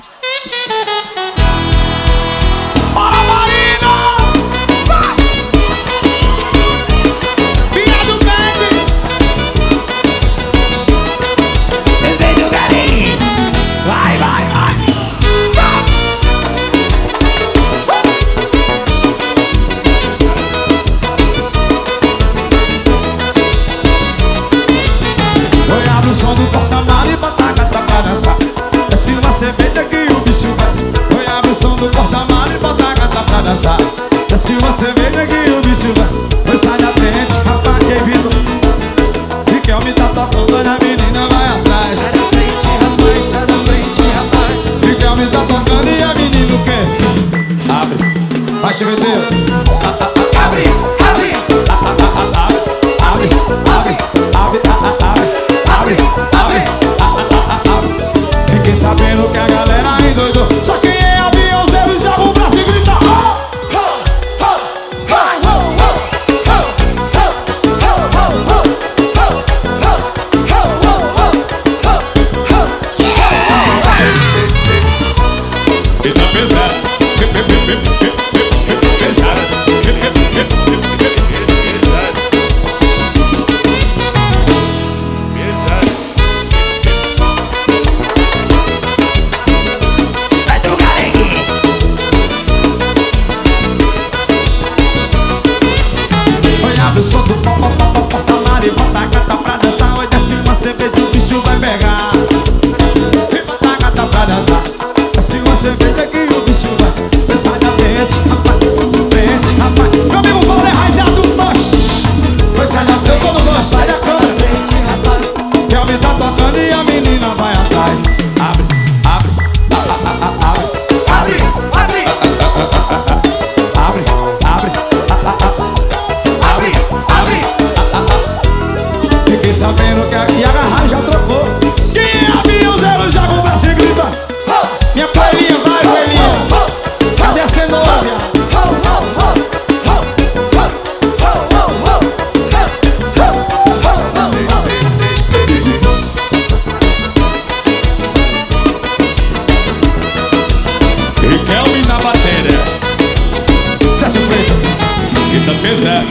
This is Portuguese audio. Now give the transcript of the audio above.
Yeah. dançar. Se você vem, neguinho, o bicho vai Mas sai da frente, rapaz, que vindo. E quer me tá tocando, olha a menina vai atrás. Sai da frente, rapaz, sai da frente, rapaz. E quer me tá tocando e a menina o quê? Abre, vai, chiveteiro Abre. sabendo que aqui a garra já trocou. Quem abre o zero já compra se grita. Minha palhinha vai, velhinha. Cadê a cenoura? Sérgio Freitas. Quinta pesada.